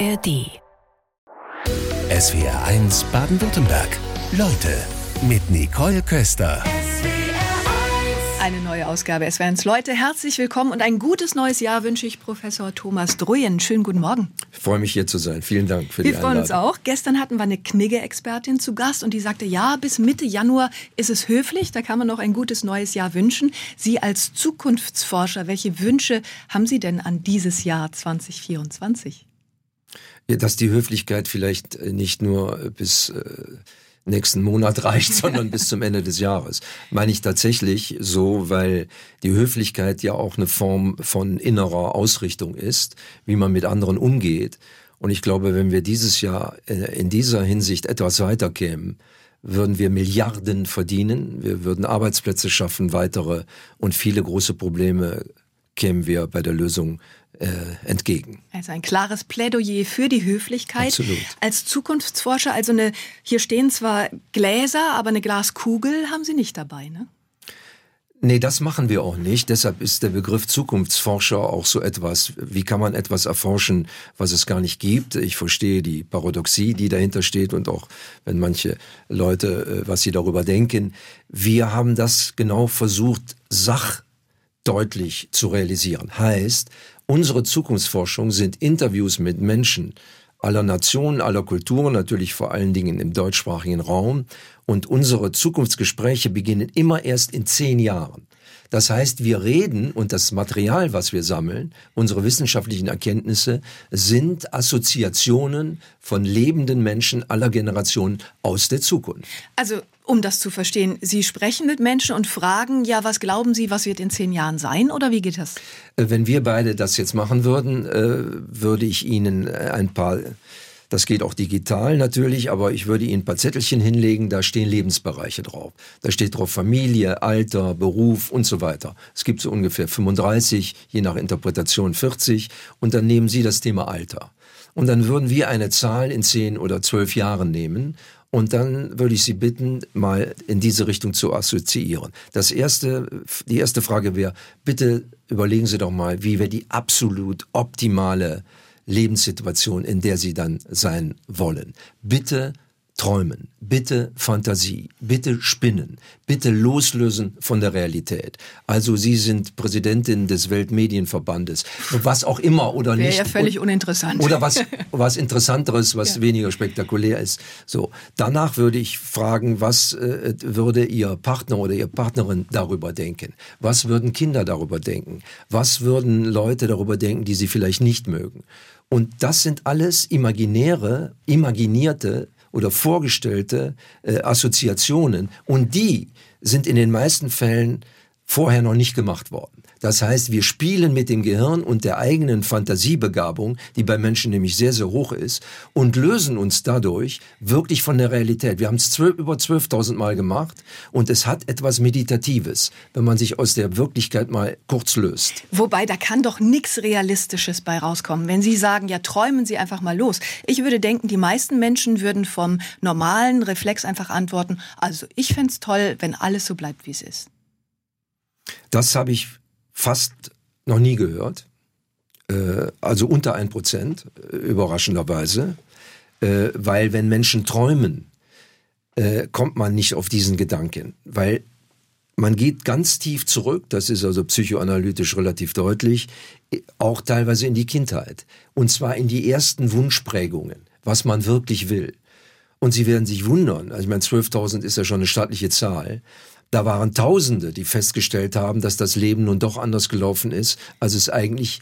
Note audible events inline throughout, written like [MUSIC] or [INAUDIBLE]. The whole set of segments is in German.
ARD. SWR 1 Baden-Württemberg. Leute mit Nicole Köster. Eine neue Ausgabe SWR1 Leute, herzlich willkommen und ein gutes neues Jahr wünsche ich Professor Thomas Druyen. Schönen guten Morgen. Ich freue mich hier zu sein. Vielen Dank für wir die Einladung. Wir freuen uns auch. Gestern hatten wir eine Knigge-Expertin zu Gast und die sagte, ja, bis Mitte Januar ist es höflich, da kann man noch ein gutes neues Jahr wünschen. Sie als Zukunftsforscher, welche Wünsche haben Sie denn an dieses Jahr 2024? Dass die Höflichkeit vielleicht äh, nicht nur äh, bis äh, nächsten Monat reicht, [LAUGHS] sondern bis zum Ende des Jahres. Meine ich tatsächlich so, weil die Höflichkeit ja auch eine Form von innerer Ausrichtung ist, wie man mit anderen umgeht. Und ich glaube, wenn wir dieses Jahr in dieser Hinsicht etwas weiterkämen, würden wir Milliarden verdienen, wir würden Arbeitsplätze schaffen, weitere und viele große Probleme kämen wir bei der Lösung äh, entgegen. Also ein klares Plädoyer für die Höflichkeit. Absolut. Als Zukunftsforscher, also eine, hier stehen zwar Gläser, aber eine Glaskugel haben Sie nicht dabei, ne? Nee, das machen wir auch nicht. Deshalb ist der Begriff Zukunftsforscher auch so etwas. Wie kann man etwas erforschen, was es gar nicht gibt? Ich verstehe die Paradoxie, die dahinter steht und auch, wenn manche Leute, äh, was sie darüber denken. Wir haben das genau versucht, sachdeutlich zu realisieren. Heißt, Unsere Zukunftsforschung sind Interviews mit Menschen aller Nationen, aller Kulturen, natürlich vor allen Dingen im deutschsprachigen Raum. Und unsere Zukunftsgespräche beginnen immer erst in zehn Jahren. Das heißt, wir reden und das Material, was wir sammeln, unsere wissenschaftlichen Erkenntnisse, sind Assoziationen von lebenden Menschen aller Generationen aus der Zukunft. Also um das zu verstehen, Sie sprechen mit Menschen und fragen, ja, was glauben Sie, was wird in zehn Jahren sein oder wie geht das? Äh, wenn wir beide das jetzt machen würden, äh, würde ich Ihnen äh, ein paar das geht auch digital natürlich, aber ich würde Ihnen ein paar Zettelchen hinlegen, da stehen Lebensbereiche drauf. Da steht drauf Familie, Alter, Beruf und so weiter. Es gibt so ungefähr 35, je nach Interpretation 40 und dann nehmen Sie das Thema Alter. Und dann würden wir eine Zahl in 10 oder 12 Jahren nehmen und dann würde ich Sie bitten, mal in diese Richtung zu assoziieren. Das erste, die erste Frage wäre, bitte überlegen Sie doch mal, wie wir die absolut optimale Lebenssituation, in der sie dann sein wollen. Bitte träumen, bitte Fantasie, bitte spinnen, bitte loslösen von der Realität. Also Sie sind Präsidentin des Weltmedienverbandes, was auch immer oder Wäre nicht. ja völlig uninteressant. Oder was, was Interessanteres, was Ja. weniger spektakulär ist. So. Danach würde ich fragen, was äh, würde Ihr Partner oder Ihre Partnerin darüber denken? Was würden Kinder darüber denken? Was würden Leute darüber denken, die Sie vielleicht nicht mögen? Und das sind alles imaginäre, imaginierte oder vorgestellte äh, Assoziationen. Und die sind in den meisten Fällen vorher noch nicht gemacht worden. Das heißt, wir spielen mit dem Gehirn und der eigenen Fantasiebegabung, die bei Menschen nämlich sehr, sehr hoch ist, und lösen uns dadurch wirklich von der Realität. Wir haben es über 12.000 Mal gemacht und es hat etwas Meditatives, wenn man sich aus der Wirklichkeit mal kurz löst. Wobei, da kann doch nichts Realistisches bei rauskommen. Wenn Sie sagen, ja, träumen Sie einfach mal los. Ich würde denken, die meisten Menschen würden vom normalen Reflex einfach antworten, also ich fänd's toll, wenn alles so bleibt, wie es ist. Das habe ich fast noch nie gehört. Äh, also unter ein Prozent, äh, überraschenderweise. Äh, weil wenn Menschen träumen, äh, kommt man nicht auf diesen Gedanken. Weil man geht ganz tief zurück, das ist also psychoanalytisch relativ deutlich, auch teilweise in die Kindheit. Und zwar in die ersten Wunschprägungen, was man wirklich will. Und Sie werden sich wundern, also ich meine, 12.000 ist ja schon eine staatliche Zahl. Da waren Tausende, die festgestellt haben, dass das Leben nun doch anders gelaufen ist, als es eigentlich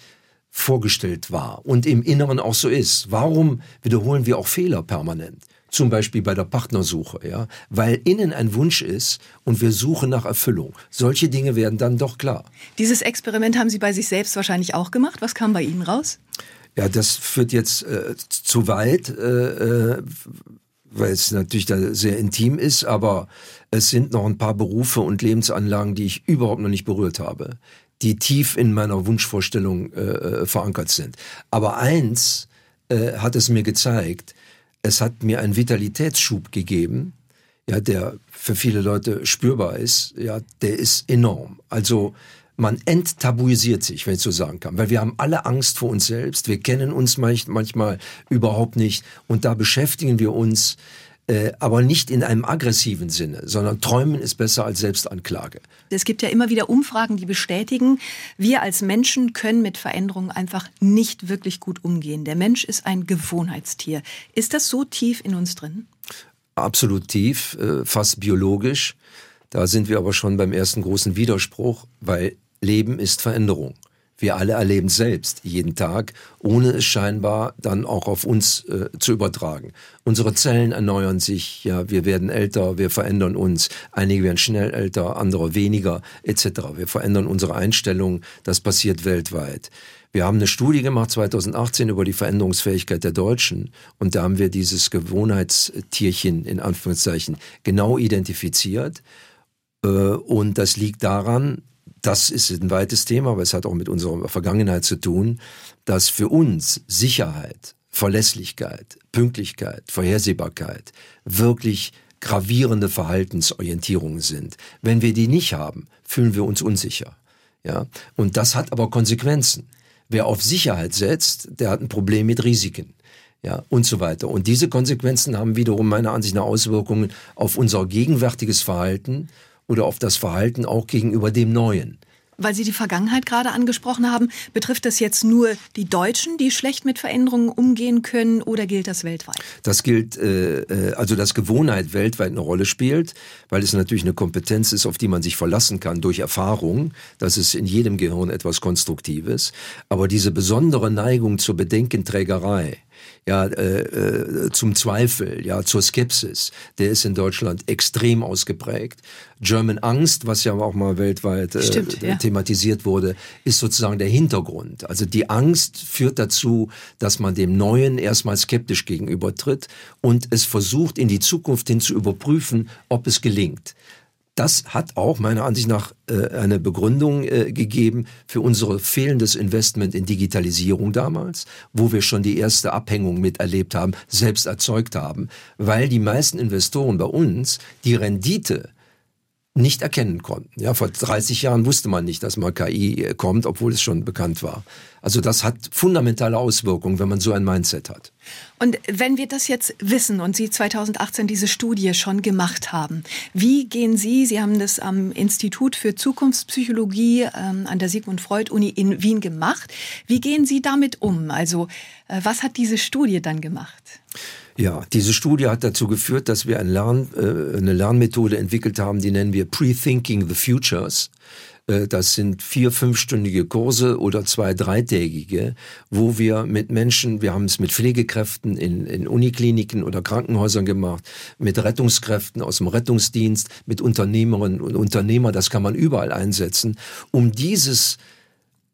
vorgestellt war und im Inneren auch so ist. Warum wiederholen wir auch Fehler permanent? Zum Beispiel bei der Partnersuche, ja, weil innen ein Wunsch ist und wir suchen nach Erfüllung. Solche Dinge werden dann doch klar. Dieses Experiment haben Sie bei sich selbst wahrscheinlich auch gemacht. Was kam bei Ihnen raus? Ja, das führt jetzt äh, zu weit, äh, äh, weil es natürlich da sehr intim ist, aber es sind noch ein paar Berufe und Lebensanlagen, die ich überhaupt noch nicht berührt habe, die tief in meiner Wunschvorstellung äh, verankert sind. Aber eins äh, hat es mir gezeigt, es hat mir einen Vitalitätsschub gegeben, ja, der für viele Leute spürbar ist, ja, der ist enorm. Also man enttabuisiert sich, wenn ich so sagen kann, weil wir haben alle Angst vor uns selbst, wir kennen uns manchmal überhaupt nicht und da beschäftigen wir uns äh, aber nicht in einem aggressiven Sinne, sondern träumen ist besser als Selbstanklage. Es gibt ja immer wieder Umfragen, die bestätigen, wir als Menschen können mit Veränderungen einfach nicht wirklich gut umgehen. Der Mensch ist ein Gewohnheitstier. Ist das so tief in uns drin? Absolut tief, äh, fast biologisch. Da sind wir aber schon beim ersten großen Widerspruch, weil Leben ist Veränderung. Wir alle erleben es selbst jeden Tag, ohne es scheinbar dann auch auf uns äh, zu übertragen. Unsere Zellen erneuern sich, ja, wir werden älter, wir verändern uns. Einige werden schnell älter, andere weniger, etc. Wir verändern unsere Einstellung. Das passiert weltweit. Wir haben eine Studie gemacht 2018 über die Veränderungsfähigkeit der Deutschen und da haben wir dieses Gewohnheitstierchen in Anführungszeichen genau identifiziert. Äh, und das liegt daran, das ist ein weites Thema, aber es hat auch mit unserer Vergangenheit zu tun, dass für uns Sicherheit, Verlässlichkeit, Pünktlichkeit, Vorhersehbarkeit wirklich gravierende Verhaltensorientierungen sind. Wenn wir die nicht haben, fühlen wir uns unsicher. Ja? Und das hat aber Konsequenzen. Wer auf Sicherheit setzt, der hat ein Problem mit Risiken. Ja, und so weiter. Und diese Konsequenzen haben wiederum meiner Ansicht nach Auswirkungen auf unser gegenwärtiges Verhalten oder auf das Verhalten auch gegenüber dem Neuen. Weil Sie die Vergangenheit gerade angesprochen haben, betrifft das jetzt nur die Deutschen, die schlecht mit Veränderungen umgehen können, oder gilt das weltweit? Das gilt, äh, äh, also dass Gewohnheit weltweit eine Rolle spielt, weil es natürlich eine Kompetenz ist, auf die man sich verlassen kann durch Erfahrung. Das ist in jedem Gehirn etwas Konstruktives. Aber diese besondere Neigung zur Bedenkenträgerei, ja, äh, äh, zum Zweifel, ja, zur Skepsis, der ist in Deutschland extrem ausgeprägt. German Angst, was ja auch mal weltweit äh, Stimmt, ja. thematisiert wurde, ist sozusagen der Hintergrund. Also die Angst führt dazu, dass man dem Neuen erstmal skeptisch gegenübertritt und es versucht, in die Zukunft hin zu überprüfen, ob es gelingt. Das hat auch meiner Ansicht nach äh, eine Begründung äh, gegeben für unser fehlendes Investment in Digitalisierung damals, wo wir schon die erste Abhängung miterlebt haben, selbst erzeugt haben, weil die meisten Investoren bei uns die Rendite nicht erkennen konnten. Ja, vor 30 Jahren wusste man nicht, dass mal KI äh, kommt, obwohl es schon bekannt war. Also das hat fundamentale Auswirkungen, wenn man so ein Mindset hat. Und wenn wir das jetzt wissen und Sie 2018 diese Studie schon gemacht haben, wie gehen Sie, Sie haben das am Institut für Zukunftspsychologie ähm, an der Sigmund Freud Uni in Wien gemacht, wie gehen Sie damit um? Also äh, was hat diese Studie dann gemacht? Ja, diese Studie hat dazu geführt, dass wir ein Lern, äh, eine Lernmethode entwickelt haben, die nennen wir Pre-Thinking the Futures. Äh, das sind vier, fünfstündige Kurse oder zwei, dreitägige, wo wir mit Menschen, wir haben es mit Pflegekräften in, in Unikliniken oder Krankenhäusern gemacht, mit Rettungskräften aus dem Rettungsdienst, mit Unternehmerinnen und Unternehmern, das kann man überall einsetzen, um dieses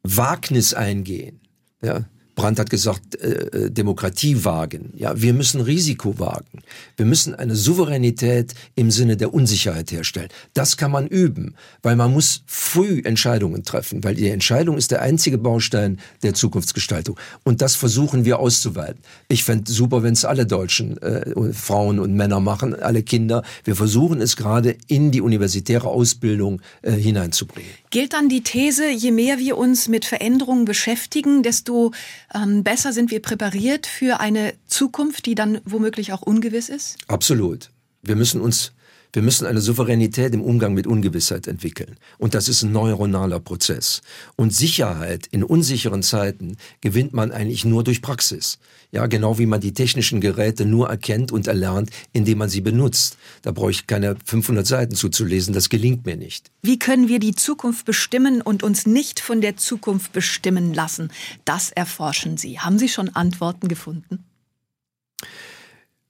Wagnis eingehen. Ja, Brandt hat gesagt, äh, äh, Demokratie wagen. Ja, wir müssen Risiko wagen. Wir müssen eine Souveränität im Sinne der Unsicherheit herstellen. Das kann man üben, weil man muss früh Entscheidungen treffen, weil die Entscheidung ist der einzige Baustein der Zukunftsgestaltung. Und das versuchen wir auszuweiten. Ich fände super, wenn es alle Deutschen, äh, Frauen und Männer machen, alle Kinder. Wir versuchen es gerade in die universitäre Ausbildung äh, hineinzubringen. Gilt dann die These, je mehr wir uns mit Veränderungen beschäftigen, desto ähm, besser sind wir präpariert für eine Zukunft, die dann womöglich auch ungewiss ist? Absolut. Wir müssen uns wir müssen eine Souveränität im Umgang mit Ungewissheit entwickeln. Und das ist ein neuronaler Prozess. Und Sicherheit in unsicheren Zeiten gewinnt man eigentlich nur durch Praxis. Ja, genau wie man die technischen Geräte nur erkennt und erlernt, indem man sie benutzt. Da brauche ich keine 500 Seiten zuzulesen. Das gelingt mir nicht. Wie können wir die Zukunft bestimmen und uns nicht von der Zukunft bestimmen lassen? Das erforschen Sie. Haben Sie schon Antworten gefunden?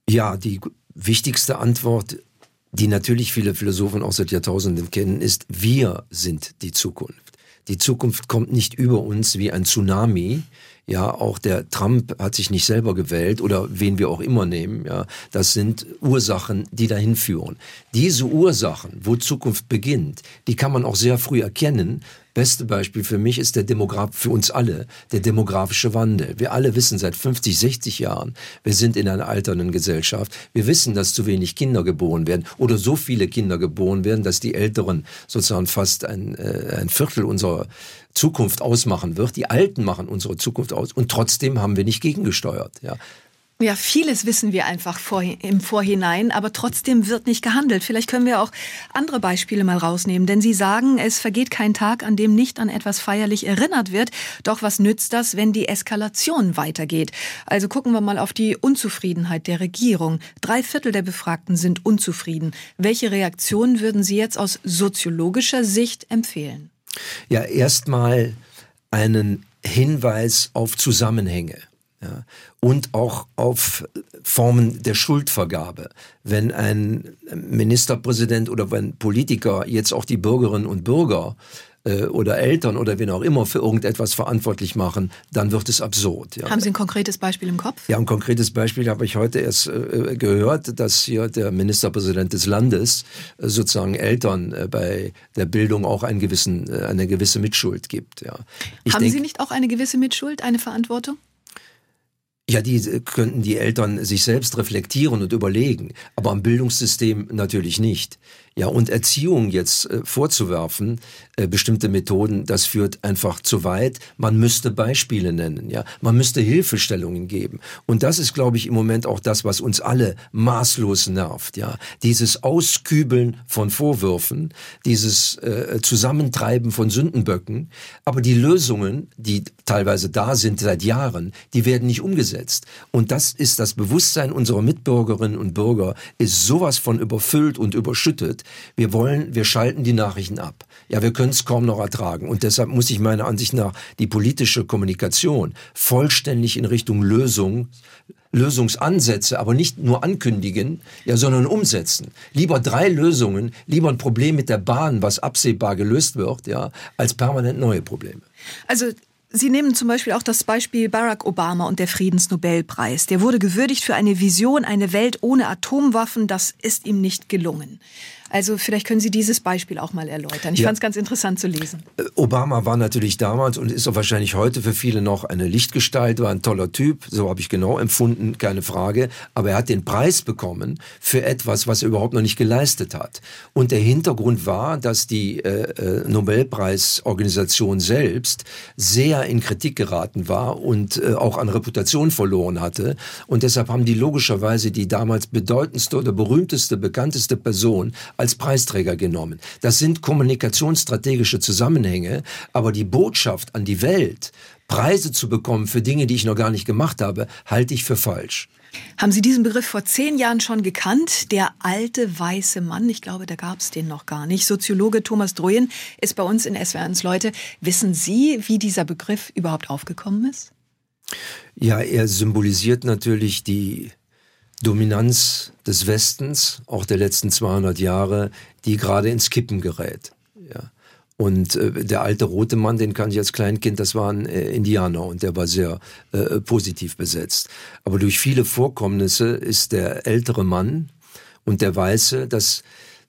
Ja, die wichtigste Antwort die natürlich viele Philosophen auch seit Jahrtausenden kennen, ist, wir sind die Zukunft. Die Zukunft kommt nicht über uns wie ein Tsunami. Ja, auch der Trump hat sich nicht selber gewählt oder wen wir auch immer nehmen. Ja, das sind Ursachen, die dahin führen. Diese Ursachen, wo Zukunft beginnt, die kann man auch sehr früh erkennen, beste Beispiel für mich ist der Demograf, für uns alle, der demografische Wandel. Wir alle wissen seit 50, 60 Jahren, wir sind in einer alternden Gesellschaft. Wir wissen, dass zu wenig Kinder geboren werden oder so viele Kinder geboren werden, dass die Älteren sozusagen fast ein, äh, ein Viertel unserer Zukunft ausmachen wird. Die Alten machen unsere Zukunft aus und trotzdem haben wir nicht gegengesteuert. Ja. Ja, vieles wissen wir einfach vor, im Vorhinein, aber trotzdem wird nicht gehandelt. Vielleicht können wir auch andere Beispiele mal rausnehmen, denn Sie sagen, es vergeht kein Tag, an dem nicht an etwas feierlich erinnert wird. Doch was nützt das, wenn die Eskalation weitergeht? Also gucken wir mal auf die Unzufriedenheit der Regierung. Drei Viertel der Befragten sind unzufrieden. Welche Reaktionen würden Sie jetzt aus soziologischer Sicht empfehlen? Ja, erstmal einen Hinweis auf Zusammenhänge. Ja, und auch auf Formen der Schuldvergabe. Wenn ein Ministerpräsident oder wenn Politiker jetzt auch die Bürgerinnen und Bürger äh, oder Eltern oder wen auch immer für irgendetwas verantwortlich machen, dann wird es absurd. Ja. Haben Sie ein konkretes Beispiel im Kopf? Ja, ein konkretes Beispiel habe ich heute erst äh, gehört, dass hier der Ministerpräsident des Landes äh, sozusagen Eltern äh, bei der Bildung auch einen gewissen, äh, eine gewisse Mitschuld gibt. Ja. Haben denk, Sie nicht auch eine gewisse Mitschuld, eine Verantwortung? Ja, die könnten die Eltern sich selbst reflektieren und überlegen, aber am Bildungssystem natürlich nicht. Ja, und Erziehung jetzt äh, vorzuwerfen, äh, bestimmte Methoden, das führt einfach zu weit. Man müsste Beispiele nennen, ja. Man müsste Hilfestellungen geben. Und das ist, glaube ich, im Moment auch das, was uns alle maßlos nervt, ja. Dieses Auskübeln von Vorwürfen, dieses äh, Zusammentreiben von Sündenböcken. Aber die Lösungen, die teilweise da sind seit Jahren, die werden nicht umgesetzt. Und das ist das Bewusstsein unserer Mitbürgerinnen und Bürger, ist sowas von überfüllt und überschüttet, wir wollen, wir schalten die Nachrichten ab. Ja, wir können es kaum noch ertragen. Und deshalb muss ich meiner Ansicht nach die politische Kommunikation vollständig in Richtung Lösung Lösungsansätze, aber nicht nur ankündigen, ja, sondern umsetzen. Lieber drei Lösungen, lieber ein Problem mit der Bahn, was absehbar gelöst wird, ja, als permanent neue Probleme. Also Sie nehmen zum Beispiel auch das Beispiel Barack Obama und der Friedensnobelpreis. Der wurde gewürdigt für eine Vision, eine Welt ohne Atomwaffen. Das ist ihm nicht gelungen. Also vielleicht können Sie dieses Beispiel auch mal erläutern. Ich ja. fand es ganz interessant zu lesen. Äh, Obama war natürlich damals und ist auch wahrscheinlich heute für viele noch eine Lichtgestalt, war ein toller Typ, so habe ich genau empfunden, keine Frage. Aber er hat den Preis bekommen für etwas, was er überhaupt noch nicht geleistet hat. Und der Hintergrund war, dass die äh, äh Nobelpreisorganisation selbst sehr in Kritik geraten war und äh, auch an Reputation verloren hatte. Und deshalb haben die logischerweise die damals bedeutendste oder berühmteste, bekannteste Person als Preisträger genommen. Das sind kommunikationsstrategische Zusammenhänge, aber die Botschaft an die Welt, Preise zu bekommen für Dinge, die ich noch gar nicht gemacht habe, halte ich für falsch. Haben Sie diesen Begriff vor zehn Jahren schon gekannt? Der alte weiße Mann, ich glaube, da gab es den noch gar nicht. Soziologe Thomas Droyen ist bei uns in SWR1 Leute. Wissen Sie, wie dieser Begriff überhaupt aufgekommen ist? Ja, er symbolisiert natürlich die Dominanz des Westens, auch der letzten 200 Jahre, die gerade ins Kippen gerät. Ja. Und äh, der alte rote Mann, den kannte ich als Kleinkind, das war ein äh, Indianer und der war sehr äh, positiv besetzt. Aber durch viele Vorkommnisse ist der ältere Mann und der Weiße, das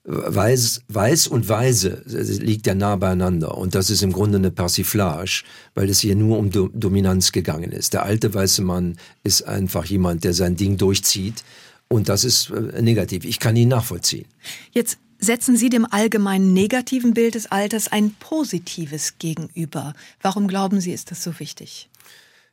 Weiß, Weiß und Weise liegt ja nah beieinander. Und das ist im Grunde eine Persiflage, weil es hier nur um Do Dominanz gegangen ist. Der alte weiße Mann ist einfach jemand, der sein Ding durchzieht. Und das ist äh, negativ. Ich kann ihn nachvollziehen. Jetzt setzen Sie dem allgemeinen negativen Bild des Alters ein positives gegenüber. Warum glauben Sie, ist das so wichtig?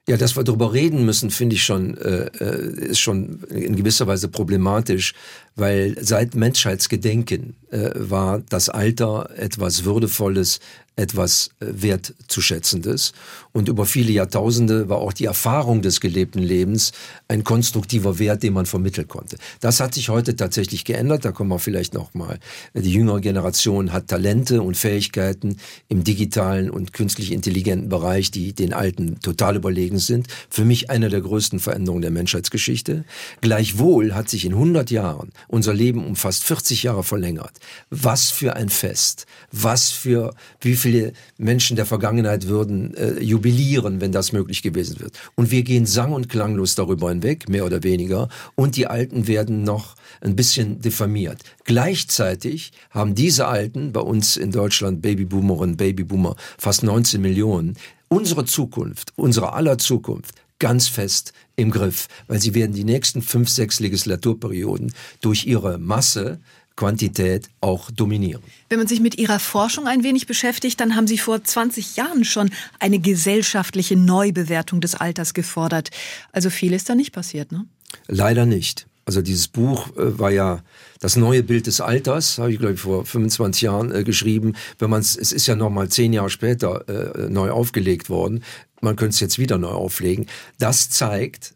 Ja, dass wir darüber reden müssen, finde ich schon, äh, äh, ist schon in gewisser Weise problematisch, weil seit Menschheitsgedenken äh, war das Alter etwas Würdevolles, etwas äh, Wertzuschätzendes. Und über viele Jahrtausende war auch die Erfahrung des gelebten Lebens ein konstruktiver Wert, den man vermitteln konnte. Das hat sich heute tatsächlich geändert. Da kommen wir vielleicht noch mal. Die jüngere Generation hat Talente und Fähigkeiten im digitalen und künstlich intelligenten Bereich, die den Alten total überlegen sind. Für mich eine der größten Veränderungen der Menschheitsgeschichte. Gleichwohl hat sich in 100 Jahren unser Leben um fast 40 Jahre verlängert. Was für ein Fest. Was für, wie viel viele Menschen der Vergangenheit würden äh, jubilieren, wenn das möglich gewesen wird. Und wir gehen sang- und klanglos darüber hinweg, mehr oder weniger. Und die Alten werden noch ein bisschen diffamiert. Gleichzeitig haben diese Alten, bei uns in Deutschland Babyboomerinnen, Babyboomer, fast 19 Millionen, unsere Zukunft, unsere aller Zukunft ganz fest im Griff, weil sie werden die nächsten fünf, sechs Legislaturperioden durch ihre Masse Quantität auch dominieren. Wenn man sich mit Ihrer Forschung ein wenig beschäftigt, dann haben Sie vor 20 Jahren schon eine gesellschaftliche Neubewertung des Alters gefordert. Also viel ist da nicht passiert, ne? Leider nicht. Also dieses Buch äh, war ja das neue Bild des Alters, habe ich glaube ich vor 25 Jahren äh, geschrieben. Wenn man es, es ist ja noch mal zehn Jahre später äh, neu aufgelegt worden. Man könnte es jetzt wieder neu auflegen. Das zeigt,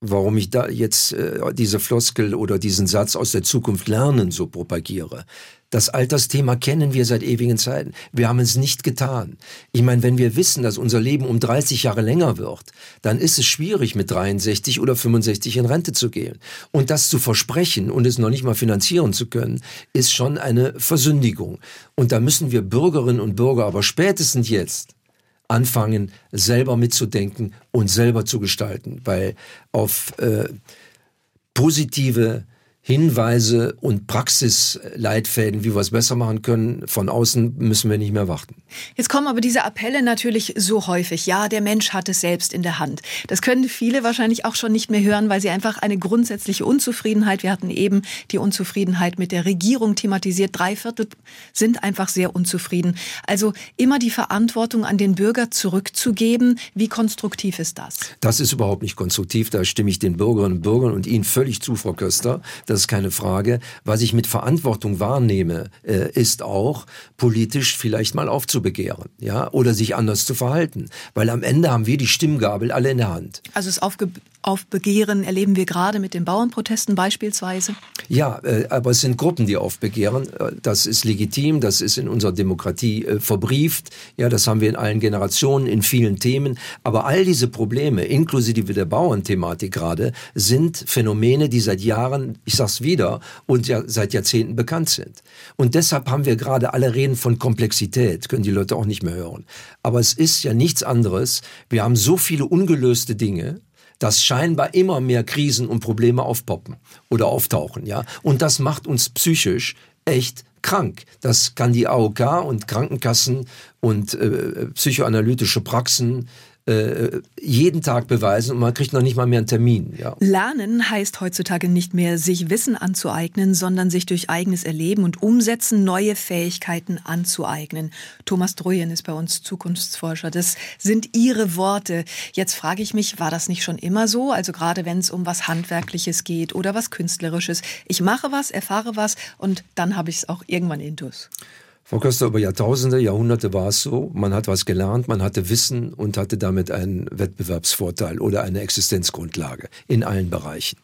warum ich da jetzt äh, diese Floskel oder diesen Satz aus der Zukunft lernen so propagiere. Das Altersthema kennen wir seit ewigen Zeiten. Wir haben es nicht getan. Ich meine, wenn wir wissen, dass unser Leben um 30 Jahre länger wird, dann ist es schwierig, mit 63 oder 65 in Rente zu gehen. Und das zu versprechen und es noch nicht mal finanzieren zu können, ist schon eine Versündigung. Und da müssen wir Bürgerinnen und Bürger aber spätestens jetzt anfangen, selber mitzudenken und selber zu gestalten, weil auf äh, positive Hinweise und Praxisleitfäden, wie wir es besser machen können. Von außen müssen wir nicht mehr warten. Jetzt kommen aber diese Appelle natürlich so häufig. Ja, der Mensch hat es selbst in der Hand. Das können viele wahrscheinlich auch schon nicht mehr hören, weil sie einfach eine grundsätzliche Unzufriedenheit, wir hatten eben die Unzufriedenheit mit der Regierung thematisiert, drei Viertel sind einfach sehr unzufrieden. Also immer die Verantwortung an den Bürger zurückzugeben. Wie konstruktiv ist das? Das ist überhaupt nicht konstruktiv. Da stimme ich den Bürgerinnen und Bürgern und Ihnen völlig zu, Frau Köster das ist keine Frage. Was ich mit Verantwortung wahrnehme, äh, ist auch politisch vielleicht mal aufzubegehren, ja, oder sich anders zu verhalten, weil am Ende haben wir die Stimmgabel alle in der Hand. Also es aufge Aufbegehren erleben wir gerade mit den Bauernprotesten beispielsweise? Ja, äh, aber es sind Gruppen, die aufbegehren. Äh, das ist legitim, das ist in unserer Demokratie äh, verbrieft. Ja, das haben wir in allen Generationen, in vielen Themen. Aber all diese Probleme, inklusive der Bauernthematik gerade, sind Phänomene, die seit Jahren, ich sag's wieder, und ja seit Jahrzehnten bekannt sind. Und deshalb haben wir gerade alle reden von Komplexität, können die Leute auch nicht mehr hören. Aber es ist ja nichts anderes. Wir haben so viele ungelöste Dinge, dass scheinbar immer mehr Krisen und Probleme aufpoppen oder auftauchen, ja. Und das macht uns psychisch echt krank. Das kann die AOK und Krankenkassen und äh, psychoanalytische Praxen äh, jeden Tag beweisen und man kriegt noch nicht mal mehr einen Termin. Ja. Lernen heißt heutzutage nicht mehr, sich Wissen anzueignen, sondern sich durch eigenes Erleben und Umsetzen neue Fähigkeiten anzueignen. Thomas Druyen ist bei uns Zukunftsforscher. Das sind Ihre Worte. Jetzt frage ich mich, war das nicht schon immer so? Also gerade wenn es um was Handwerkliches geht oder was Künstlerisches. Ich mache was, erfahre was und dann habe ich es auch irgendwann intus. Frau Köster, über Jahrtausende, Jahrhunderte war es so. Man hat was gelernt, man hatte Wissen und hatte damit einen Wettbewerbsvorteil oder eine Existenzgrundlage in allen Bereichen.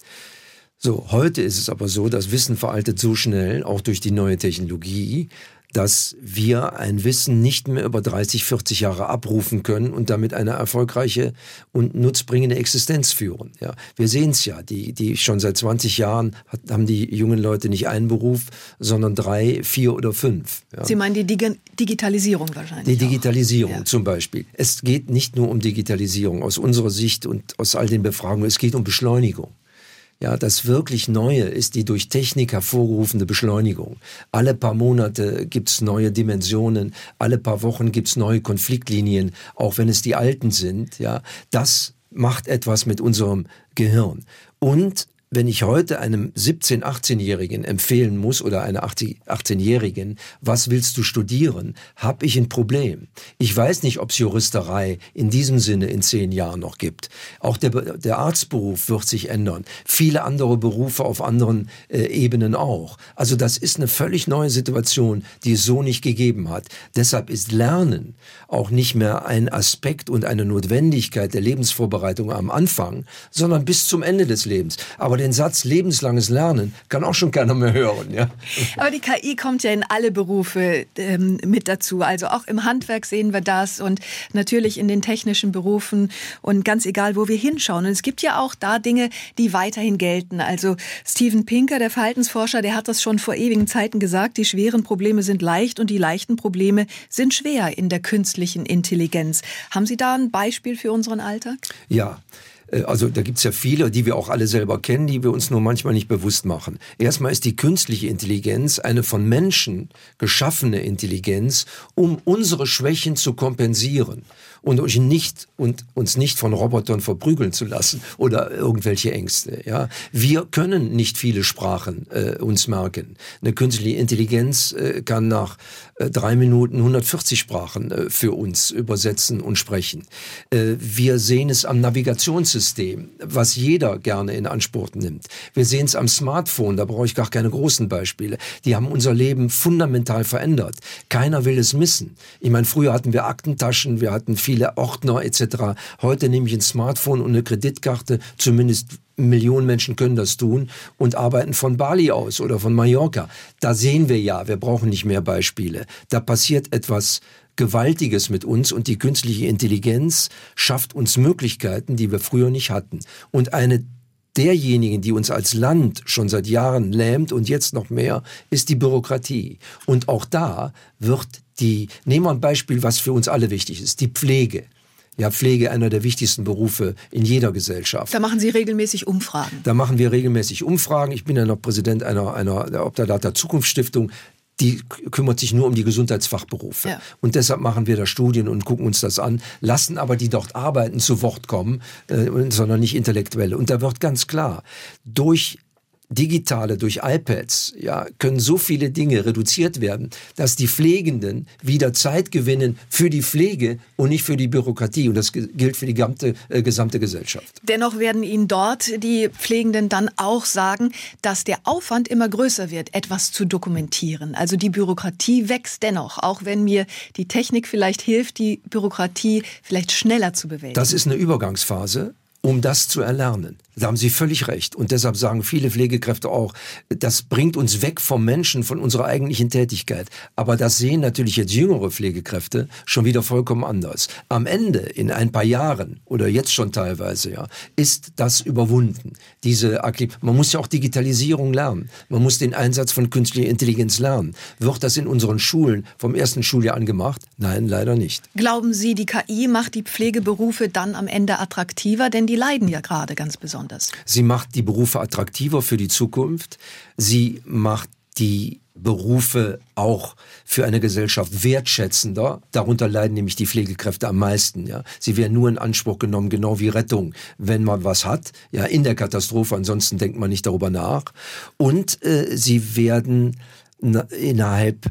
So, heute ist es aber so, dass Wissen veraltet so schnell, auch durch die neue Technologie, dass wir ein Wissen nicht mehr über 30, 40 Jahre abrufen können und damit eine erfolgreiche und nutzbringende Existenz führen. Ja, wir sehen es ja, die, die schon seit 20 Jahren hat, haben die jungen Leute nicht einen Beruf, sondern drei, vier oder fünf. Ja. Sie meinen die Dig Digitalisierung wahrscheinlich? Die Digitalisierung ja. zum Beispiel. Es geht nicht nur um Digitalisierung aus unserer Sicht und aus all den Befragungen, es geht um Beschleunigung. Ja, das wirklich Neue ist die durch Technik hervorgerufene Beschleunigung. Alle paar Monate gibt's neue Dimensionen, alle paar Wochen gibt's neue Konfliktlinien, auch wenn es die alten sind. Ja, das macht etwas mit unserem Gehirn. Und wenn ich heute einem 17-, 18-Jährigen empfehlen muss oder einer 18-Jährigen, was willst du studieren, habe ich ein Problem. Ich weiß nicht, ob es Juristerei in diesem Sinne in zehn Jahren noch gibt. Auch der, der Arztberuf wird sich ändern. Viele andere Berufe auf anderen äh, Ebenen auch. Also das ist eine völlig neue Situation, die es so nicht gegeben hat. Deshalb ist Lernen auch nicht mehr ein Aspekt und eine Notwendigkeit der Lebensvorbereitung am Anfang, sondern bis zum Ende des Lebens. Aber Aber den Satz lebenslanges Lernen kann auch schon keiner mehr hören. Ja? Aber die KI kommt ja in alle Berufe ähm, mit dazu. Also auch im Handwerk sehen wir das und natürlich in den technischen Berufen und ganz egal, wo wir hinschauen. Und es gibt ja auch da Dinge, die weiterhin gelten. Also Steven Pinker, der Verhaltensforscher, der hat das schon vor ewigen Zeiten gesagt. Die schweren Probleme sind leicht und die leichten Probleme sind schwer in der künstlichen Intelligenz. Haben Sie da ein Beispiel für unseren Alltag? Ja. Äh, also da gibt's ja viele, die wir auch alle selber kennen, die wir uns nur manchmal nicht bewusst machen. Erstmal ist die künstliche Intelligenz eine von Menschen geschaffene Intelligenz, um unsere Schwächen zu kompensieren und uns nicht, und uns nicht von Robotern verprügeln zu lassen oder irgendwelche Ängste. Ja, wir können nicht viele Sprachen äh, uns merken. Eine künstliche Intelligenz äh, kann nach drei Minuten 140 Sprachen äh, für uns übersetzen und sprechen. Äh, wir sehen es am Navigationssystem, was jeder gerne in Anspruch nimmt. Wir sehen es am Smartphone, da brauche ich gar keine großen Beispiele. Die haben unser Leben fundamental verändert. Keiner will es missen. Ich meine, früher hatten wir Aktentaschen, wir hatten viele Ordner etc. Heute nehme ich ein Smartphone und eine Kreditkarte, zumindest Millionen Menschen können das tun und arbeiten von Bali aus oder von Mallorca. Da sehen wir ja, wir brauchen nicht mehr Beispiele. Da passiert etwas Gewaltiges mit uns und die künstliche Intelligenz schafft uns Möglichkeiten, die wir früher nicht hatten. Und eine derjenigen, die uns als Land schon seit Jahren lähmt und jetzt noch mehr, ist die Bürokratie. Und auch da wird die, nehmen wir ein Beispiel, was für uns alle wichtig ist, die Pflege. Ja, Pflege einer der wichtigsten Berufe in jeder Gesellschaft. Da machen Sie regelmäßig Umfragen. Da machen wir regelmäßig Umfragen. Ich bin ja noch Präsident einer, einer der Obdadata Zukunftsstiftung die kümmert sich nur um die Gesundheitsfachberufe. Ja. Und deshalb machen wir da Studien und gucken uns das an, lassen aber die dort arbeiten zu Wort kommen, äh, sondern nicht Intellektuelle. Und da wird ganz klar, durch digitale, durch iPads, ja, können so viele Dinge reduziert werden, dass die Pflegenden wieder Zeit gewinnen für die Pflege und nicht für die Bürokratie. Und das gilt für die gesamte, äh, gesamte Gesellschaft. Dennoch werden Ihnen dort die Pflegenden dann auch sagen, dass der Aufwand immer größer wird, etwas zu dokumentieren. Also die Bürokratie wächst dennoch, auch wenn mir die Technik vielleicht hilft, die Bürokratie vielleicht schneller zu bewältigen. Das ist eine Übergangsphase um das zu erlernen. Da haben Sie völlig recht. Und deshalb sagen viele Pflegekräfte auch, das bringt uns weg vom Menschen, von unserer eigentlichen Tätigkeit. Aber das sehen natürlich jetzt jüngere Pflegekräfte schon wieder vollkommen anders. Am Ende, in ein paar Jahren oder jetzt schon teilweise, ja, ist das überwunden. Diese man muss ja auch Digitalisierung lernen. Man muss den Einsatz von künstlicher Intelligenz lernen. Wird das in unseren Schulen vom ersten Schuljahr an gemacht? Nein, leider nicht. Glauben Sie, die KI macht die Pflegeberufe dann am Ende attraktiver? Denn die leiden ja gerade ganz besonders besonders? Sie macht die Berufe attraktiver für die Zukunft. Sie macht die Berufe auch für eine Gesellschaft wertschätzender. Darunter leiden nämlich die Pflegekräfte am meisten. Ja, sie werden nur in Anspruch genommen, genau wie Rettung, wenn man was hat. Ja, in der Katastrophe. Ansonsten denkt man nicht darüber nach. Und äh, sie werden innerhalb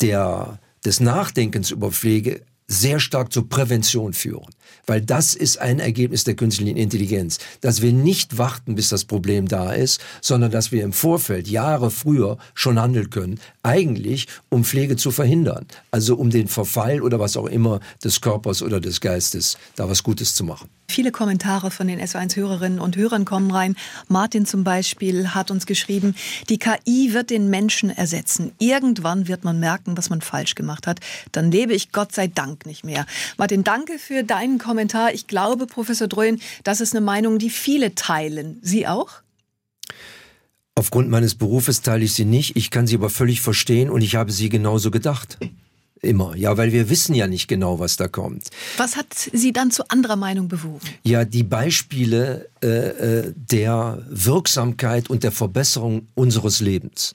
der des Nachdenkens über Pflege sehr stark zur Prävention führen. Weil das ist ein Ergebnis der künstlichen Intelligenz, dass wir nicht warten, bis das Problem da ist, sondern dass wir im Vorfeld, Jahre früher schon handeln können, eigentlich um Pflege zu verhindern. Also um den Verfall oder was auch immer des Körpers oder des Geistes da was Gutes zu machen. Viele Kommentare von den SO1-Hörerinnen und Hörern kommen rein. Martin zum Beispiel hat uns geschrieben, die KI wird den Menschen ersetzen. Irgendwann wird man merken, was man falsch gemacht hat. Dann lebe ich Gott sei Dank nicht mehr. Martin, danke für deinen Kommentar. Ich glaube, Professor Dröhn, das ist eine Meinung, die viele teilen. Sie auch? Aufgrund meines Berufes teile ich sie nicht. Ich kann sie aber völlig verstehen und ich habe sie genauso gedacht. Immer, ja, weil wir wissen ja nicht genau, was da kommt. Was hat Sie dann zu anderer Meinung bewogen? Ja, die Beispiele äh, äh, der Wirksamkeit und der Verbesserung unseres Lebens,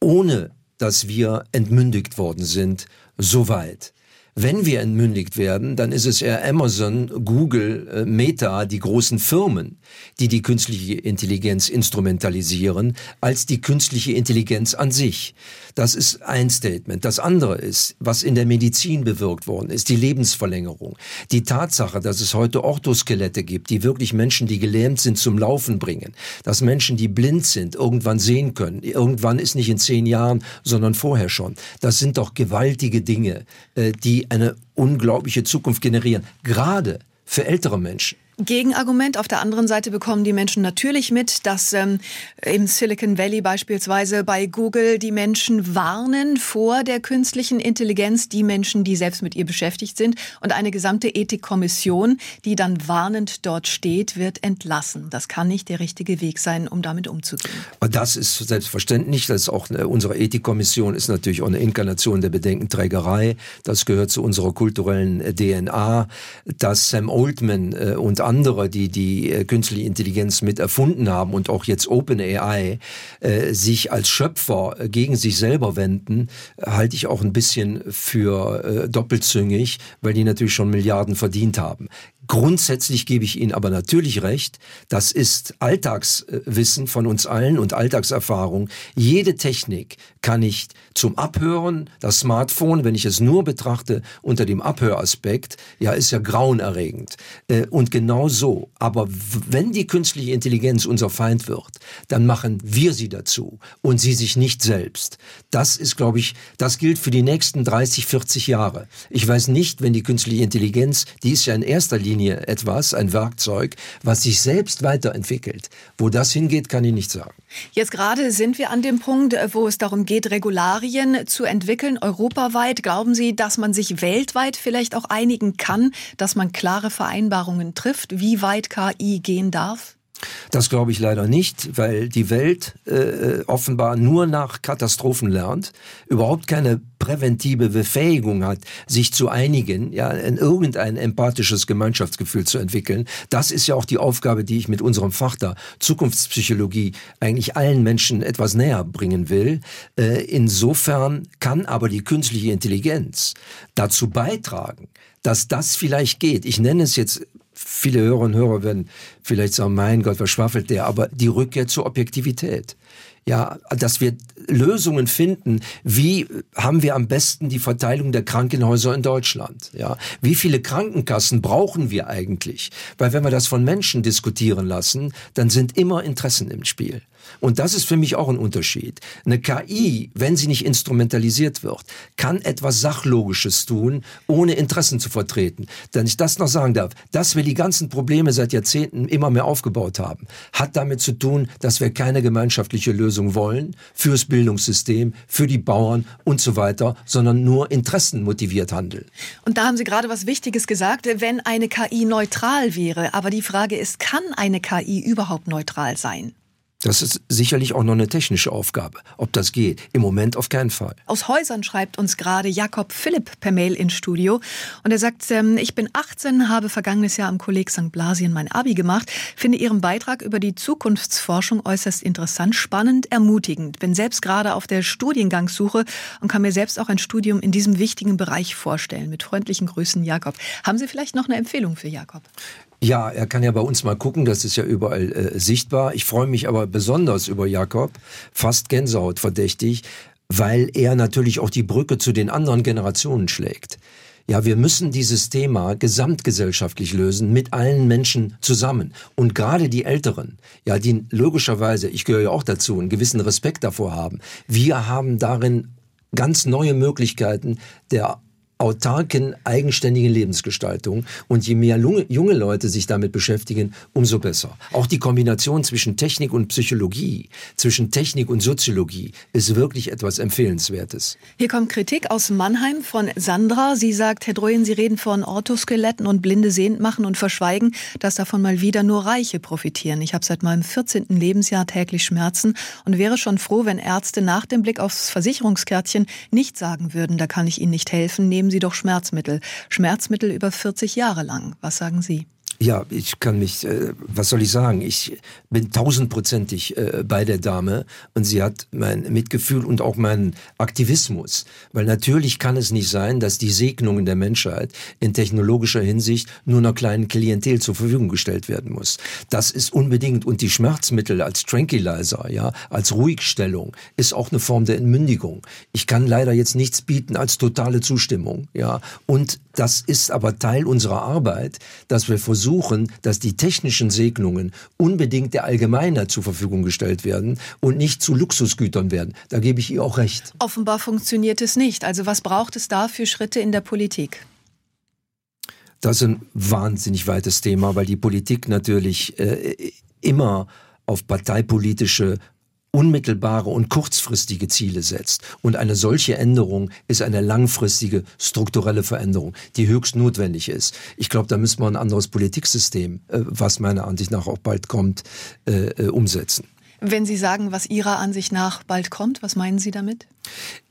ohne dass wir entmündigt worden sind, so weit. Wenn wir entmündigt werden, dann ist es eher Amazon, Google, äh, Meta, die großen Firmen, die die künstliche Intelligenz instrumentalisieren, als die künstliche Intelligenz an sich. Das ist ein Statement. Das andere ist, was in der Medizin bewirkt worden ist, die Lebensverlängerung. Die Tatsache, dass es heute Orthoskelette gibt, die wirklich Menschen, die gelähmt sind, zum Laufen bringen. Dass Menschen, die blind sind, irgendwann sehen können. Irgendwann ist nicht in zehn Jahren, sondern vorher schon. Das sind doch gewaltige Dinge, äh, eine unglaubliche Zukunft generieren. Gerade für ältere Menschen. Gegenargument. Auf der anderen Seite bekommen die Menschen natürlich mit, dass ähm, im Silicon Valley beispielsweise bei Google die Menschen warnen vor der künstlichen Intelligenz, die Menschen, die selbst mit ihr beschäftigt sind. Und eine gesamte Ethikkommission, die dann warnend dort steht, wird entlassen. Das kann nicht der richtige Weg sein, um damit umzugehen. Das ist selbstverständlich. Das ist auch eine, unsere Ethikkommission ist natürlich auch eine Inkarnation der Bedenkenträgerei. Das gehört zu unserer kulturellen äh, DNA. Dass Sam Oldman äh, und andere, die die äh, künstliche Intelligenz mit erfunden haben und auch jetzt OpenAI äh, sich als Schöpfer äh, gegen sich selber wenden, halte ich auch ein bisschen für äh, doppelzüngig, weil die natürlich schon Milliarden verdient haben. Grundsätzlich gebe ich Ihnen aber natürlich recht, das ist Alltagswissen von uns allen und Alltagserfahrung. Jede Technik kann ich zum Abhören, das Smartphone, wenn ich es nur betrachte unter dem Abhöraspekt, ja, ist ja grauenerregend. Äh, und genau so. Aber wenn die künstliche Intelligenz unser Feind wird, dann machen wir sie dazu und sie sich nicht selbst. Das ist, glaube ich, das gilt für die nächsten 30, 40 Jahre. Ich weiß nicht, wenn die künstliche Intelligenz, die ist ja in erster Linie Linie etwas, ein Werkzeug, was sich selbst weiterentwickelt. Wo das hingeht, kann ich nicht sagen. Jetzt gerade sind wir an dem Punkt, wo es darum geht, Regularien zu entwickeln, europaweit. Glauben Sie, dass man sich weltweit vielleicht auch einigen kann, dass man klare Vereinbarungen trifft, wie weit KI gehen darf? Das glaube ich leider nicht, weil die Welt äh, offenbar nur nach Katastrophen lernt, überhaupt keine präventive Befähigung hat, sich zu einigen, ja, in irgendein empathisches Gemeinschaftsgefühl zu entwickeln. Das ist ja auch die Aufgabe, die ich mit unserem Fach da Zukunftspsychologie eigentlich allen Menschen etwas näher bringen will. Äh, insofern kann aber die künstliche Intelligenz dazu beitragen, dass das vielleicht geht. Ich nenne es jetzt viele Hörer und Hörer werden vielleicht sagen, mein Gott, was schwafelt der? Aber die Rückkehr zur Objektivität. Ja, dass wir Lösungen finden. Wie haben wir am besten die Verteilung der Krankenhäuser in Deutschland? Ja, wie viele Krankenkassen brauchen wir eigentlich? Weil wenn wir das von Menschen diskutieren lassen, dann sind immer Interessen im Spiel. Und das ist für mich auch ein Unterschied. Eine KI, wenn sie nicht instrumentalisiert wird, kann etwas Sachlogisches tun, ohne Interessen zu vertreten. Wenn ich das noch sagen darf, dass wir die ganzen Probleme seit Jahrzehnten immer mehr aufgebaut haben, hat damit zu tun, dass wir keine gemeinschaftliche Lösung wollen fürs Bildungssystem, für die Bauern und so weiter, sondern nur interessenmotiviert handeln. Und da haben Sie gerade was Wichtiges gesagt, wenn eine KI neutral wäre. Aber die Frage ist, kann eine KI überhaupt neutral sein? Das ist sicherlich auch noch eine technische Aufgabe. Ob das geht? Im Moment auf keinen Fall. Aus Häusern schreibt uns gerade Jakob Philipp per Mail ins Studio. Und er sagt, ähm, ich bin 18, habe vergangenes Jahr am Kolleg St. Blasien mein Abi gemacht, finde Ihren Beitrag über die Zukunftsforschung äußerst interessant, spannend, ermutigend. Bin selbst gerade auf der Studiengangssuche und kann mir selbst auch ein Studium in diesem wichtigen Bereich vorstellen. Mit freundlichen Grüßen, Jakob. Haben Sie vielleicht noch eine Empfehlung für Jakob? Ja, er kann ja bei uns mal gucken, das ist ja überall äh, sichtbar. Ich freue mich aber besonders über Jakob, fast Gänsehaut verdächtig, weil er natürlich auch die Brücke zu den anderen Generationen schlägt. Ja, wir müssen dieses Thema gesamtgesellschaftlich lösen, mit allen Menschen zusammen. Und gerade die Älteren, ja, die logischerweise, ich gehöre ja auch dazu, einen gewissen Respekt davor haben. Wir haben darin ganz neue Möglichkeiten der autarken, eigenständigen Lebensgestaltung. Und je mehr junge Leute sich damit beschäftigen, umso besser. Auch die Kombination zwischen Technik und Psychologie, zwischen Technik und Soziologie ist wirklich etwas Empfehlenswertes. Hier kommt Kritik aus Mannheim von Sandra. Sie sagt, Herr Droyen, Sie reden von Orthoskeletten und Blinde sehend machen und verschweigen, dass davon mal wieder nur Reiche profitieren. Ich habe seit meinem 14. Lebensjahr täglich Schmerzen und wäre schon froh, wenn Ärzte nach dem Blick aufs Versicherungskärtchen nicht sagen würden, da kann ich Ihnen nicht helfen, nehmen Sie doch Schmerzmittel. Schmerzmittel über 40 Jahre lang. Was sagen Sie? Ja, ich kann mich, äh, was soll ich sagen? Ich bin tausendprozentig äh, bei der Dame und sie hat mein Mitgefühl und auch meinen Aktivismus. Weil natürlich kann es nicht sein, dass die Segnungen der Menschheit in technologischer Hinsicht nur einer kleinen Klientel zur Verfügung gestellt werden muss. Das ist unbedingt und die Schmerzmittel als Tranquilizer, ja, als Ruhigstellung ist auch eine Form der Entmündigung. Ich kann leider jetzt nichts bieten als totale Zustimmung, ja. Und das ist aber Teil unserer Arbeit, dass wir versuchen, versuchen, dass die technischen Segnungen unbedingt der Allgemeinheit zur Verfügung gestellt werden und nicht zu Luxusgütern werden. Da gebe ich ihr auch recht. Offenbar funktioniert es nicht. Also was braucht es da für Schritte in der Politik? Das ist ein wahnsinnig weites Thema, weil die Politik natürlich äh, immer auf parteipolitische unmittelbare und kurzfristige Ziele setzt. Und eine solche Änderung ist eine langfristige strukturelle Veränderung, die höchst notwendig ist. Ich glaube, da müssen wir ein anderes Politiksystem, äh, was meiner Ansicht nach auch bald kommt, äh, äh, umsetzen. Wenn Sie sagen, was Ihrer Ansicht nach bald kommt, was meinen Sie damit?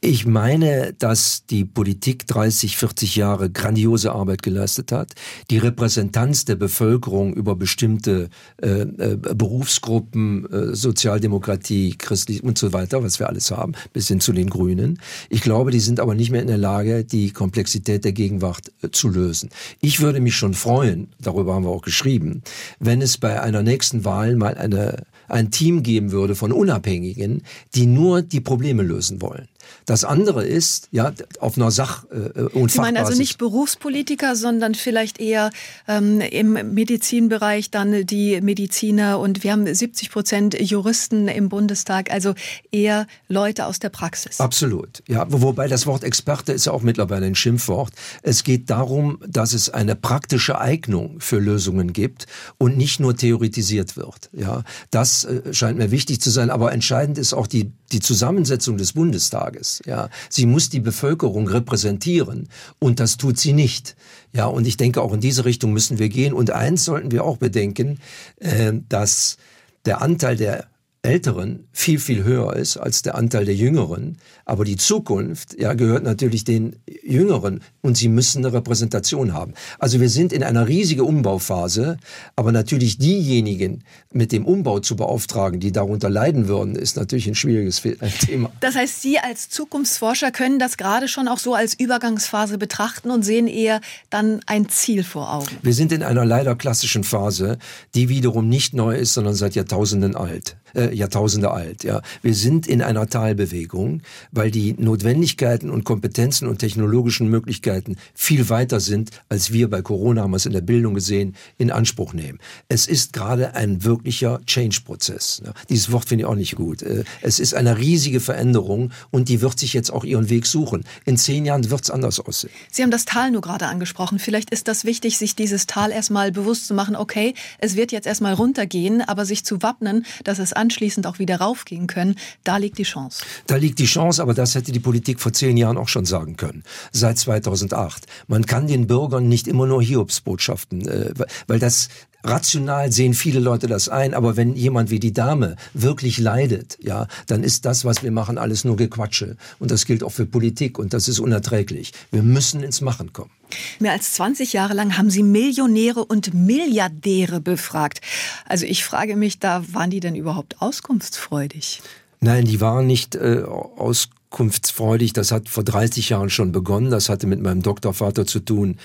Ich meine, dass die Politik 30, 40 Jahre grandiose Arbeit geleistet hat. Die Repräsentanz der Bevölkerung über bestimmte äh, äh, Berufsgruppen, äh, Sozialdemokratie, christlich und so weiter, was wir alles haben, bis hin zu den Grünen. Ich glaube, die sind aber nicht mehr in der Lage, die Komplexität der Gegenwart äh, zu lösen. Ich würde mich schon freuen, darüber haben wir auch geschrieben, wenn es bei einer nächsten Wahl mal eine ein Team geben würde von Unabhängigen, die nur die Probleme lösen wollen. Das andere ist, ja, auf einer Sach- äh, und Sie meinen also nicht Berufspolitiker, sondern vielleicht eher ähm, im Medizinbereich dann die Mediziner und wir haben 70 Prozent Juristen im Bundestag, also eher Leute aus der Praxis. Absolut, ja. Wobei das Wort Experte ist ja auch mittlerweile ein Schimpfwort. Es geht darum, dass es eine praktische Eignung für Lösungen gibt und nicht nur theoretisiert wird. Ja, das äh, scheint mir wichtig zu sein. Aber entscheidend ist auch die die Zusammensetzung des Bundestages. Ja, sie muss die Bevölkerung repräsentieren und das tut sie nicht. Ja, und ich denke, auch in diese Richtung müssen wir gehen. Und eins sollten wir auch bedenken, äh, dass der Anteil der Älteren viel, viel höher ist als der Anteil der Jüngeren. Aber die Zukunft ja, gehört natürlich den Jüngeren und sie müssen eine Repräsentation haben. Also wir sind in einer riesigen Umbauphase, aber natürlich diejenigen mit dem Umbau zu beauftragen, die darunter leiden würden, ist natürlich ein schwieriges [LAUGHS] Thema. Das heißt, Sie als Zukunftsforscher können das gerade schon auch so als Übergangsphase betrachten und sehen eher dann ein Ziel vor Augen. Wir sind in einer leider klassischen Phase, die wiederum nicht neu ist, sondern seit Jahrtausenden alt äh, Jahrtausende alt. Ja, wir sind in einer Talbewegung, weil die Notwendigkeiten und Kompetenzen und technologischen Möglichkeiten viel weiter sind, als wir bei Corona haben wir es in der Bildung gesehen in Anspruch nehmen. Es ist gerade ein wirklicher Change-Prozess. Ja, dieses Wort finde ich auch nicht gut. Äh, es ist eine riesige Veränderung und die wird sich jetzt auch ihren Weg suchen. In zehn Jahren wird es anders aussehen. Sie haben das Tal nur gerade angesprochen. Vielleicht ist das wichtig, sich dieses Tal erstmal bewusst zu machen. Okay, es wird jetzt erstmal runtergehen, aber sich zu wappnen, dass es anschließend auch wieder raufgehen können, da liegt die Chance. Da liegt die Chance, aber das hätte die Politik vor zehn Jahren auch schon sagen können, seit 2008. Man kann den Bürgern nicht immer nur Hiobsbotschaften, äh, weil das rational sehen viele Leute das ein, aber wenn jemand wie die Dame wirklich leidet, ja, dann ist das, was wir machen, alles nur Gequatsche. Und das gilt auch für Politik und das ist unerträglich. Wir müssen ins Machen kommen. Mehr als 20 Jahre lang haben Sie Millionäre und Milliardäre befragt. Also ich frage mich, da waren die denn überhaupt auskunftsfreudig? Nein, die waren nicht äh, auskunftsfreudig. Das hat vor 30 Jahren schon begonnen. Das hatte mit meinem Doktorvater zu tun,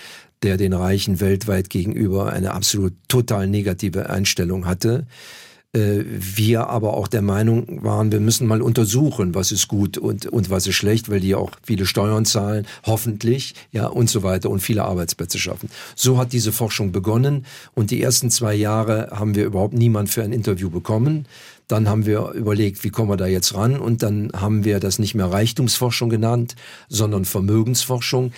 der den Reichen weltweit gegenüber eine absolut total negative Einstellung hatte. Äh, wir aber auch der Meinung waren, wir müssen mal untersuchen, was ist gut und, und was ist schlecht, weil die auch viele Steuern zahlen, hoffentlich, ja, und so weiter und viele Arbeitsplätze schaffen. So hat diese Forschung begonnen und die ersten zwei Jahre haben wir überhaupt niemand für ein Interview bekommen. Dann haben wir überlegt, wie kommen wir da jetzt ran? Und dann haben wir das nicht mehr Reichtumsforschung genannt, sondern Vermögensforschung.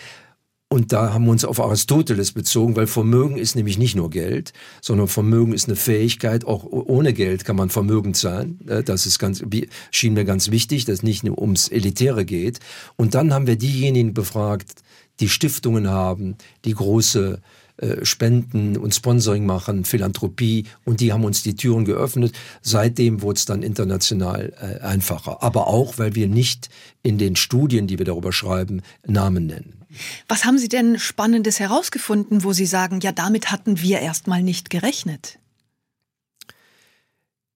Und da haben wir uns auf Aristoteles bezogen, weil Vermögen ist nämlich nicht nur Geld, sondern Vermögen ist eine Fähigkeit. Auch ohne Geld kann man vermögend sein. Das ist ganz, schien mir ganz wichtig, dass es nicht nur ums Elitäre geht. Und dann haben wir diejenigen befragt, die Stiftungen haben, die große äh, Spenden und Sponsoring machen, Philanthropie und die haben uns die Türen geöffnet. Seitdem wurde es dann international äh, einfacher. Aber auch, weil wir nicht in den Studien, die wir darüber schreiben, Namen nennen. Was haben Sie denn Spannendes herausgefunden, wo Sie sagen, ja, damit hatten wir erstmal nicht gerechnet?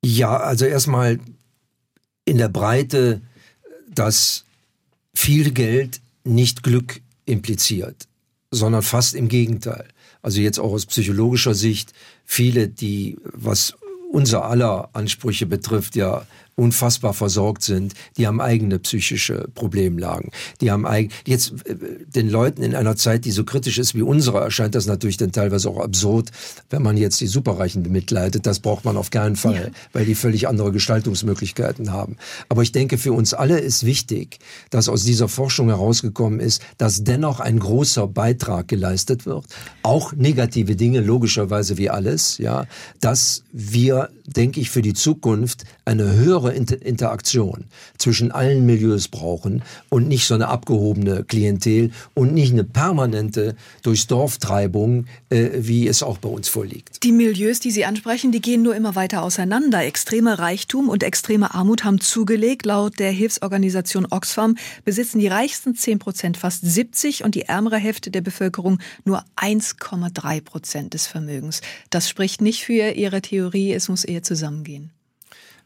Ja, also erstmal in der Breite, dass viel Geld nicht Glück impliziert, sondern fast im Gegenteil. Also jetzt auch aus psychologischer Sicht, viele, die was unser aller Ansprüche betrifft, ja unfassbar versorgt sind, die haben eigene psychische Problemlagen. Die haben eig jetzt äh, den Leuten in einer Zeit, die so kritisch ist wie unsere, erscheint das natürlich dann teilweise auch absurd, wenn man jetzt die Superreichen bemitleidet. Das braucht man auf keinen Fall, ja. weil die völlig andere Gestaltungsmöglichkeiten haben. Aber ich denke, für uns alle ist wichtig, dass aus dieser Forschung herausgekommen ist, dass dennoch ein großer Beitrag geleistet wird, auch negative Dinge logischerweise wie alles, ja, dass wir, denke ich, für die Zukunft eine höhere Inter Interaktion zwischen allen Milieus brauchen und nicht so eine abgehobene Klientel und nicht eine permanente durchs Dorftreibung, äh, wie es auch bei uns vorliegt. Die Milieus, die Sie ansprechen, die gehen nur immer weiter auseinander. Extremer Reichtum und extreme Armut haben zugelegt. Laut der Hilfsorganisation Oxfam besitzen die reichsten 10 Prozent fast 70 und die ärmere Hälfte der Bevölkerung nur 1,3 Prozent des Vermögens. Das spricht nicht für Ihre Theorie, es muss eher zusammengehen.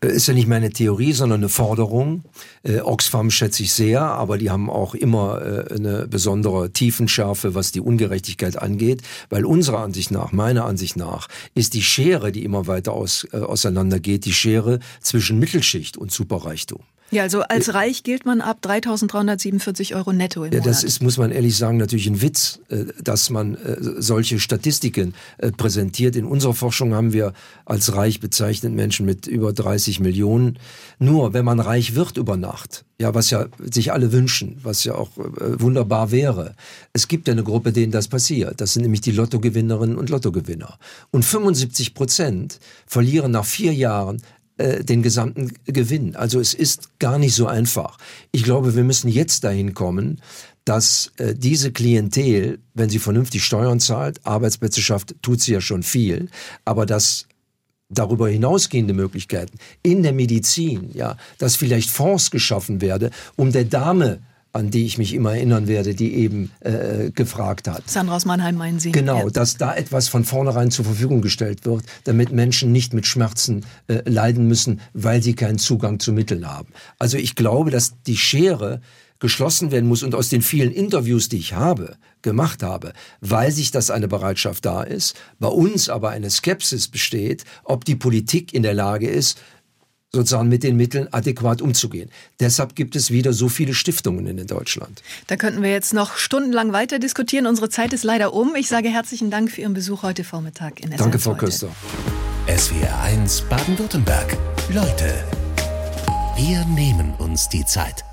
Äh, ist ja nicht mehr eine Theorie, sondern eine Forderung. Äh, Oxfam schätze ich sehr, aber die haben auch immer äh, eine besondere Tiefenschärfe, was die Ungerechtigkeit angeht, weil unserer Ansicht nach, meiner Ansicht nach, ist die Schere, die immer weiter aus, äh, auseinandergeht, die Schere zwischen Mittelschicht und Superreichtum. Ja, also als reich gilt man ab 3.347 Euro netto im ja, Monat. Das ist, muss man ehrlich sagen, natürlich ein Witz, äh, dass man äh, solche Statistiken äh, präsentiert. In unserer Forschung haben wir als reich bezeichnet Menschen mit über 30 Millionen. Nur wenn man reich wird über Nacht, ja, was ja sich alle wünschen, was ja auch wunderbar wäre. Es gibt ja eine Gruppe, denen das passiert. Das sind nämlich die Lottogewinnerinnen und Lottogewinner. Und 75 Prozent verlieren nach vier Jahren äh, den gesamten Gewinn. Also es ist gar nicht so einfach. Ich glaube, wir müssen jetzt dahin kommen, dass äh, diese Klientel, wenn sie vernünftig Steuern zahlt, Arbeitsplätze schafft, tut sie ja schon viel, aber dass darüber hinausgehende Möglichkeiten in der Medizin, ja, dass vielleicht Fonds geschaffen werde, um der Dame an die ich mich immer erinnern werde, die eben äh, gefragt hat. Sandra aus Mannheim meinen Sie? Genau, ja. dass da etwas von vornherein zur Verfügung gestellt wird, damit Menschen nicht mit Schmerzen äh, leiden müssen, weil sie keinen Zugang zu Mitteln haben. Also ich glaube, dass die Schere geschlossen werden muss und aus den vielen Interviews, die ich habe, gemacht habe, weiß ich, dass eine Bereitschaft da ist, bei uns aber eine Skepsis besteht, ob die Politik in der Lage ist, sozusagen mit den Mitteln adäquat umzugehen. Deshalb gibt es wieder so viele Stiftungen in Deutschland. Da könnten wir jetzt noch stundenlang weiter diskutieren. Unsere Zeit ist leider um. Ich sage herzlichen Dank für Ihren Besuch heute Vormittag in SWR. Danke, Frau Köster. SWR 1 Baden-Württemberg. Leute, wir nehmen uns die Zeit.